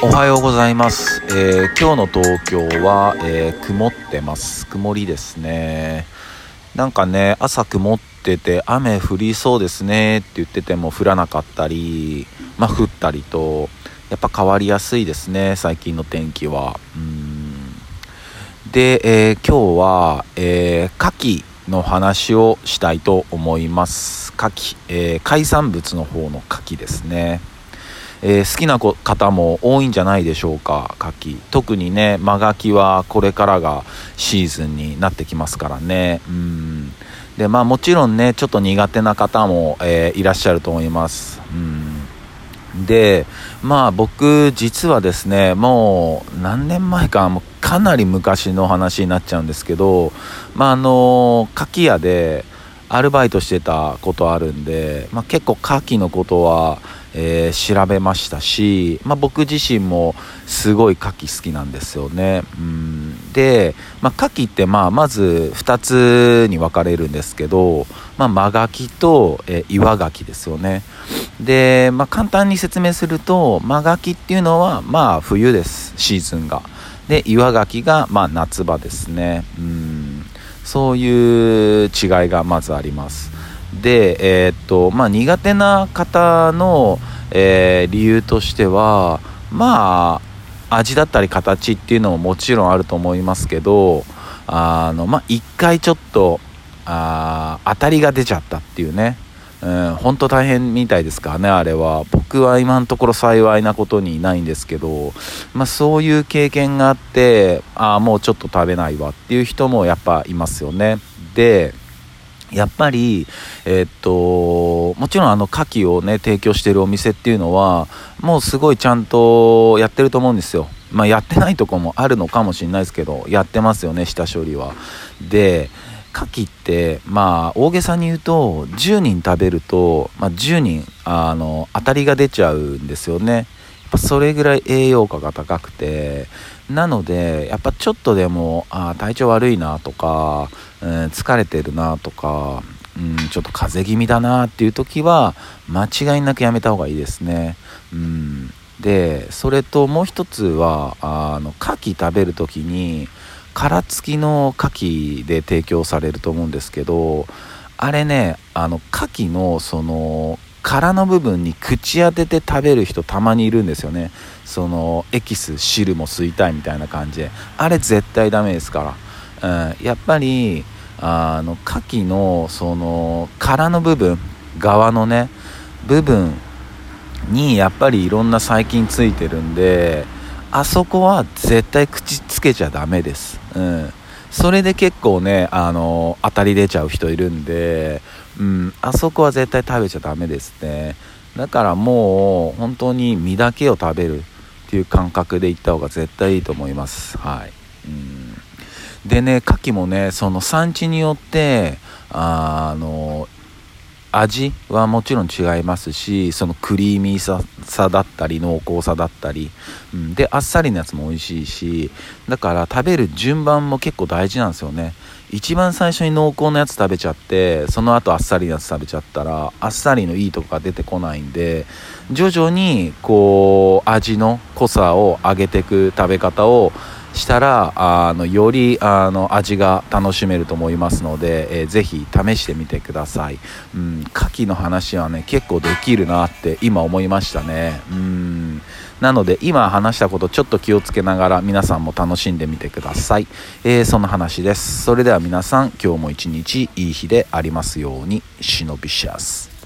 おはようございます、えー、今日の東京は、えー、曇ってます。曇りですね。なんかね朝曇ってて雨降りそうですね。って言ってても降らなかったりまあ降ったりとやっぱ変わりやすいですね最近の天気は。うん。で、えー、今日は、えー、牡蠣の話をしたいと思います。牡蠣、えー、海産物の方の牡蠣ですね。えー、好きな方も多いんじゃないでしょうか牡蠣特にね真牡蠣はこれからがシーズンになってきますからね。うん。でまあもちろんねちょっと苦手な方も、えー、いらっしゃると思います。うん。でまあ僕実はですねもう何年前かもうかなり昔の話になっちゃうんですけどまああの牡蠣屋でアルバイトしてたことあるんで、まあ、結構牡蠣のことはえー、調べましたし、まあ、僕自身もすごい牡蠣好きなんですよね。うんで、まあ、牡蠣ってまあまず2つに分かれるんですけど、まあ、真牡蠣と、えー、岩牡蠣ですよね。で、まあ、簡単に説明すると真牡蠣っていうのはまあ冬ですシーズンが。で岩牡蠣がまあ夏場ですね。うんそういう違いがまずあります。で、えー、っとまあ、苦手な方の、えー、理由としてはまあ味だったり形っていうのももちろんあると思いますけどあのまあ一回ちょっとあ当たりが出ちゃったっていうねうん本当大変みたいですからねあれは僕は今のところ幸いなことにないんですけど、まあ、そういう経験があってああもうちょっと食べないわっていう人もやっぱいますよねでやっぱり、えー、っと、もちろんあの、牡蠣をね、提供してるお店っていうのは、もうすごいちゃんとやってると思うんですよ。まあ、やってないとこもあるのかもしれないですけど、やってますよね、下処理は。で、牡蠣って、まあ、大げさに言うと、10人食べると、まあ、10人、あの、当たりが出ちゃうんですよね。やっぱそれぐらい栄養価が高くて、なので、やっぱちょっとでも、あ体調悪いなとか、うん、疲れてるなとか、うん、ちょっと風邪気味だなっていう時は、間違いなくやめた方がいいですね。うん、で、それともう一つは、あの、牡蠣食べる時に、殻付きの牡蠣で提供されると思うんですけど、あれね、あの、牡蠣の、その、殻の部分に口当てて食べる人たまにいるんですよね。そのエキス汁も吸いたいみたいな感じで。あれ絶対ダメですから。うん、やっぱりあの牡蠣のその殻の部分側のね部分にやっぱりいろんな細菌ついてるんであそこは絶対口つけちゃダメです、うん、それで結構ねあの当たり出ちゃう人いるんで、うん、あそこは絶対食べちゃダメですね。だからもう本当に身だけを食べるっていう感覚でいった方が絶対いいと思います。はい、うん。でね牡蠣もねその産地によってあの味はもちろん違いますしそのクリーミーさだったり濃厚さだったり、うん、であっさりのやつも美味しいしだから食べる順番も結構大事なんですよね。一番最初に濃厚なやつ食べちゃってその後あっさりのやつ食べちゃったらあっさりのいいとこが出てこないんで徐々にこう味の濃さを上げていく食べ方をしたらあのよりあの味が楽しめると思いますので、えー、ぜひ試してみてください、うん、牡蠣の話はね結構できるなって今思いましたね。うん。なので今話したことちょっと気をつけながら皆さんも楽しんでみてください、えー、そんな話です。それでは皆さん今日も一日いい日でありますように。忍びシャス